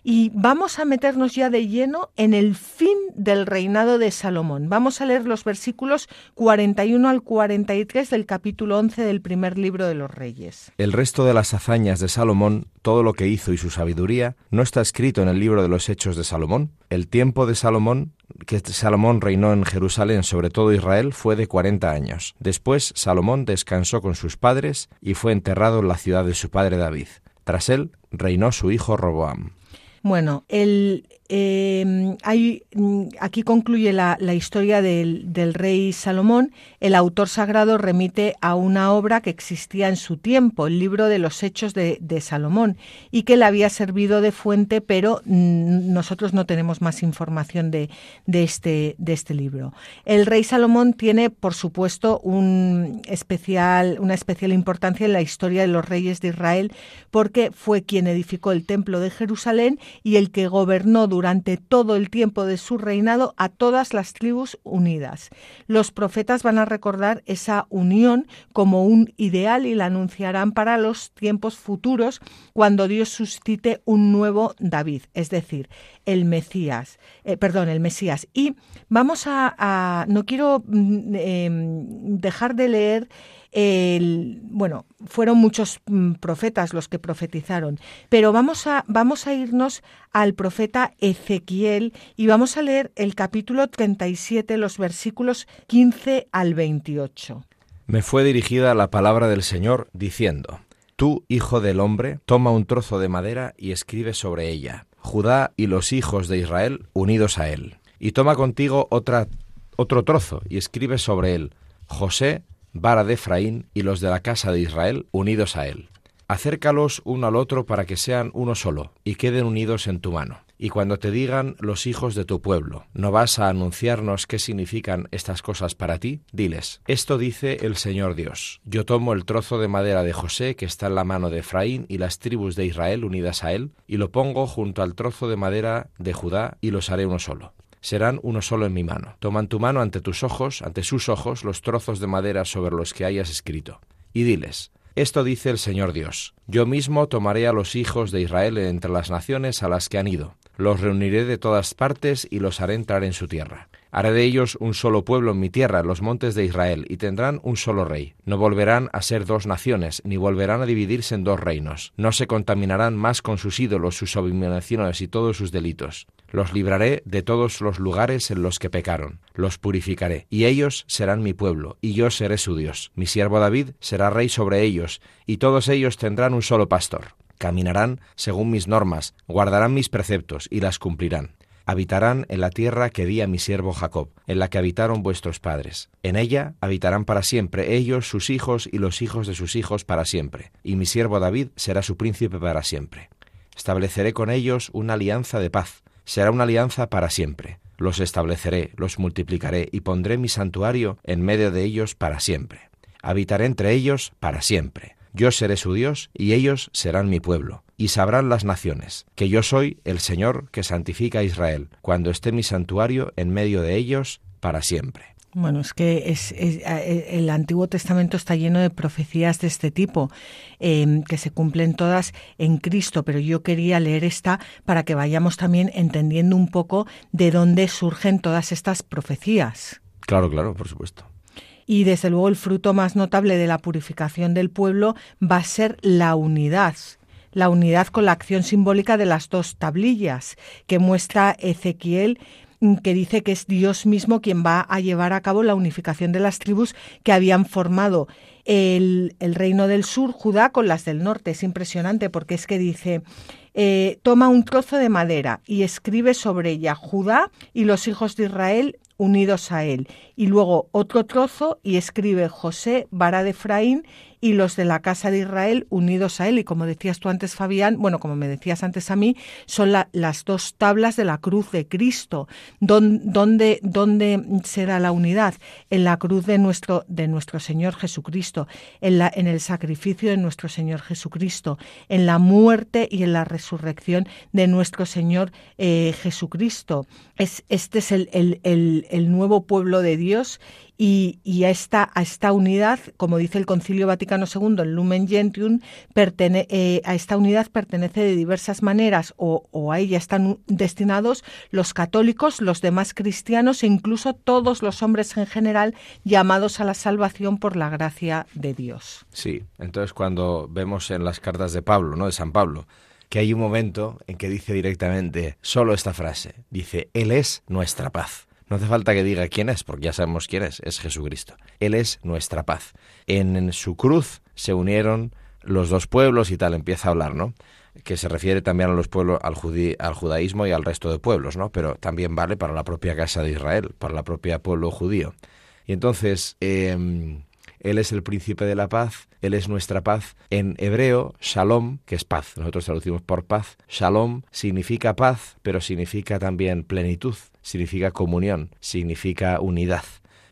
y vamos a meternos ya de lleno en el fin del reinado de Salomón. Vamos a leer los versículos 41 al 43 del capítulo 11 del primer libro de los Reyes. El resto de las hazañas de Salomón, todo lo que hizo y su sabiduría, no está escrito en el libro de los Hechos de Salomón. El tiempo de Salomón que Salomón reinó en Jerusalén sobre todo Israel fue de cuarenta años. Después Salomón descansó con sus padres y fue enterrado en la ciudad de su padre David. Tras él reinó su hijo Roboam. Bueno, el, hay, mm, aquí concluye la, historia del, rey Salomón. El autor sagrado remite a una obra que existía en su tiempo, el libro de los Hechos de, Salomón, y que le había servido de fuente, pero mm, nosotros no tenemos más información de, este, de este libro. El rey Salomón tiene, por supuesto, un especial, una especial importancia en la historia de los reyes de Israel, porque fue quien edificó el templo de Jerusalén y el que gobernó durante durante todo el tiempo de su reinado a todas las tribus unidas. Los profetas van a recordar esa unión como un ideal y la anunciarán para los tiempos futuros cuando Dios suscite un nuevo David, es decir, el Mesías, eh, perdón, el Mesías. Y vamos a, no quiero mm, em, dejar de leer bueno, fueron muchos mm, profetas los que profetizaron, pero vamos a, vamos a irnos al profeta Ezequiel y vamos a leer el capítulo 37, los versículos 15 al 28. Me fue dirigida la palabra del Señor diciendo, Tú, hijo del hombre, toma un trozo de madera y escribe sobre ella, Judá y los hijos de Israel unidos a él. Y toma contigo otro trozo y escribe sobre él, José, vara de Efraín y los de la casa de Israel unidos a él. Acércalos uno al otro para que sean uno solo y queden unidos en tu mano. Y cuando te digan los hijos de tu pueblo, ¿no vas a anunciarnos qué significan estas cosas para ti? Diles, esto dice el Señor Dios. Yo tomo el trozo de madera de José que está en la mano de Efraín y las tribus de Israel unidas a él, y lo pongo junto al trozo de madera de Judá y los haré uno solo serán uno solo en mi mano. Toman tu mano ante tus ojos, ante sus ojos, los trozos de madera sobre los que hayas escrito. Y diles, esto dice el Señor Dios, yo mismo tomaré a los hijos de Israel entre las naciones a las que han ido, los reuniré de todas partes y los haré entrar en su tierra. Haré de ellos un solo pueblo en mi tierra, los montes de Israel, y tendrán un solo rey. No volverán a ser dos naciones, ni volverán a dividirse en dos reinos. No se contaminarán más con sus ídolos, sus abominaciones y todos sus delitos. Los libraré de todos los lugares en los que pecaron. Los purificaré, y ellos serán mi pueblo, y yo seré su Dios. Mi siervo David será rey sobre ellos, y todos ellos tendrán un solo pastor. Caminarán según mis normas, guardarán mis preceptos, y las cumplirán habitarán en la tierra que di a mi siervo Jacob, en la que habitaron vuestros padres. En ella habitarán para siempre ellos, sus hijos y los hijos de sus hijos para siempre, y mi siervo David será su príncipe para siempre. Estableceré con ellos una alianza de paz, será una alianza para siempre. Los estableceré, los multiplicaré y pondré mi santuario en medio de ellos para siempre. Habitaré entre ellos para siempre. Yo seré su Dios y ellos serán mi pueblo y sabrán las naciones, que yo soy el Señor que santifica a Israel, cuando esté mi santuario en medio de ellos para siempre. Bueno, es que es, eh, el Antiguo Testamento está lleno de profecías de este tipo, em, que se cumplen todas en Cristo, pero yo quería leer esta para que vayamos también entendiendo un poco de dónde surgen todas estas profecías. Claro, claro, por supuesto. Y desde luego el fruto más notable de la purificación del pueblo va a ser la unidad la unidad con la acción simbólica de las dos tablillas que muestra Ezequiel mm, que dice que es Dios mismo quien va a llevar a cabo la unificación de las tribus que habían formado el, reino del sur, Judá, con las del norte. Es impresionante porque es que dice, eh, toma un trozo de madera y escribe sobre ella Judá y los hijos de Israel unidos a él. Y luego otro trozo y escribe José, vara de Efraín y los de la casa de Israel unidos a él. Y como decías tú antes, Fabián, bueno, como me decías antes a mí, son las dos tablas de la cruz de Cristo. ¿Dónde, dónde será la unidad? En la cruz de nuestro, de nuestro Señor Jesucristo, en, la, en el sacrificio de nuestro Señor Jesucristo, en la muerte y en la resurrección de nuestro Señor eh, Jesucristo. Es, este es el, el, el nuevo pueblo de Dios y, a, esta, unidad, como dice el Concilio Vaticano II, el Lumen Gentium, eh, a esta unidad pertenece de diversas maneras o, o, a ella están destinados los católicos, los demás cristianos e incluso todos los hombres en general llamados a la salvación por la gracia de Dios. Sí, entonces cuando vemos en las cartas de Pablo, ¿no? de San Pablo, que hay un momento en que dice directamente solo esta frase, dice, Él es nuestra paz. No hace falta que diga quién es, porque ya sabemos quién es, es Jesucristo. Él es nuestra paz. En, su cruz se unieron los dos pueblos y tal, empieza a hablar, ¿no? Que se refiere también a los pueblos, al, al judaísmo y al resto de pueblos, ¿no? Pero también vale para la propia casa de Israel, para la propia pueblo judío. Y entonces, em, él es el príncipe de la paz, Él es nuestra paz. En hebreo, shalom, que es paz, nosotros traducimos por paz, shalom significa paz, pero significa también plenitud, significa comunión, significa unidad.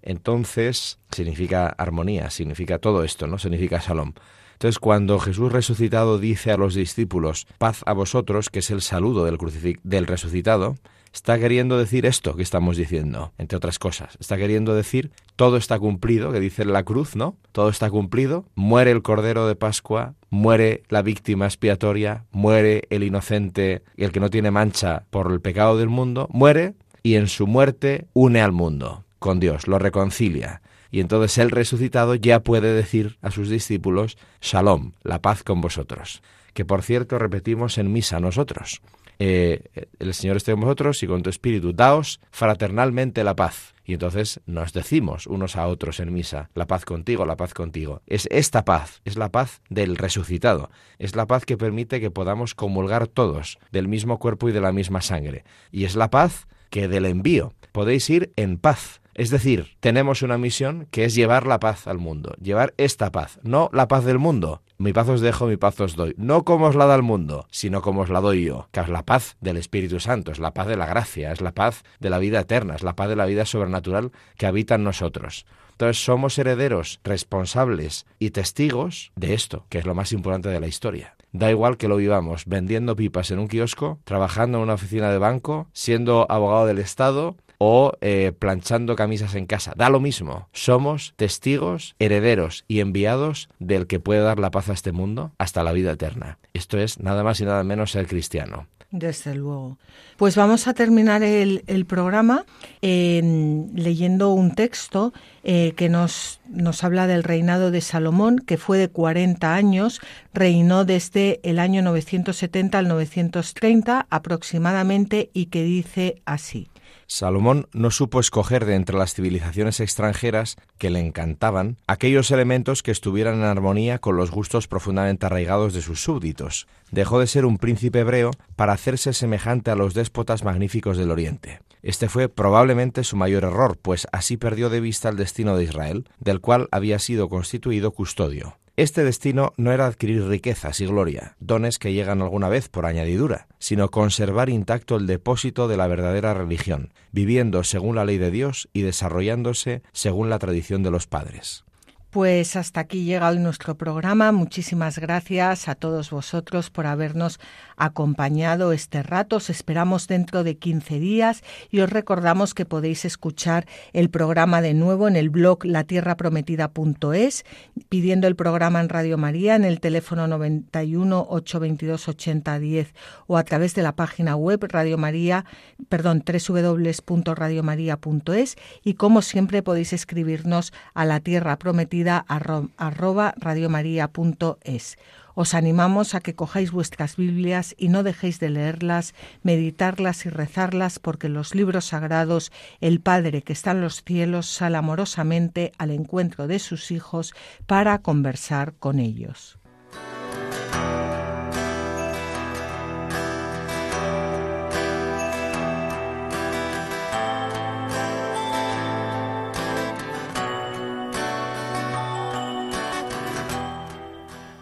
Entonces, significa armonía, significa todo esto, ¿no? Significa shalom. Entonces, cuando Jesús resucitado dice a los discípulos, paz a vosotros, que es el saludo del, del resucitado, está queriendo decir esto que estamos diciendo, entre otras cosas. Está queriendo decir, todo está cumplido, que dice la cruz, ¿no? Todo está cumplido, muere el Cordero de Pascua, muere la víctima expiatoria, muere el inocente, el que no tiene mancha por el pecado del mundo, muere y en su muerte une al mundo con Dios, lo reconcilia. Y entonces el resucitado ya puede decir a sus discípulos, Shalom, la paz con vosotros. Que por cierto repetimos en misa nosotros. Eh, el Señor esté con vosotros y con tu espíritu, daos fraternalmente la paz. Y entonces nos decimos unos a otros en misa, la paz contigo, la paz contigo. Es esta paz, es la paz del resucitado, es la paz que permite que podamos comulgar todos del mismo cuerpo y de la misma sangre. Y es la paz que del envío. Podéis ir en paz es decir, tenemos una misión que es llevar la paz al mundo, llevar esta paz, no la paz del mundo. Mi paz os dejo, mi paz os doy. No como os la da el mundo, sino como os la doy yo, que es la paz del Espíritu Santo, es la paz de la gracia, es la paz de la vida eterna, es la paz de la vida sobrenatural que habita en nosotros. Entonces somos herederos, responsables y testigos de esto, que es lo más importante de la historia. Da igual que lo vivamos vendiendo pipas en un kiosco, trabajando en una oficina de banco, siendo abogado del Estado, o eh, planchando camisas en casa. Da lo mismo. Somos testigos, herederos y enviados del que puede dar la paz a este mundo hasta la vida eterna. Esto es nada más y nada menos ser cristiano. Desde luego. Pues vamos a terminar el, programa leyendo un texto eh, que nos, nos habla del reinado de Salomón, que fue de 40 años, reinó desde el año 970 al 930 aproximadamente y que dice así. Salomón no supo escoger de entre las civilizaciones extranjeras que le encantaban aquellos elementos que estuvieran en armonía con los gustos profundamente arraigados de sus súbditos. Dejó de ser un príncipe hebreo para hacerse semejante a los déspotas magníficos del Oriente. Este fue probablemente su mayor error, pues así perdió de vista el destino de Israel, del cual había sido constituido custodio. Este destino no era adquirir riquezas y gloria, dones que llegan alguna vez por añadidura, sino conservar intacto el depósito de la verdadera religión, viviendo según la ley de Dios y desarrollándose según la tradición de los padres. Pues hasta aquí llega hoy nuestro programa. Muchísimas gracias a todos vosotros por habernos acompañado este rato. Os esperamos dentro de 15 días y os recordamos que podéis escuchar el programa de nuevo en el blog latierraprometida.es, pidiendo el programa en Radio María en el teléfono 91 822 8010 o a través de la página web Radio María, perdón, www.radiomaria.es y como siempre podéis escribirnos a la tierra prometida arroba radiomaria.es. Os animamos a que cojáis vuestras Biblias y no dejéis de leerlas, meditarlas y rezarlas, porque los libros sagrados, el Padre que está en los cielos sale amorosamente al encuentro de sus hijos para conversar con ellos.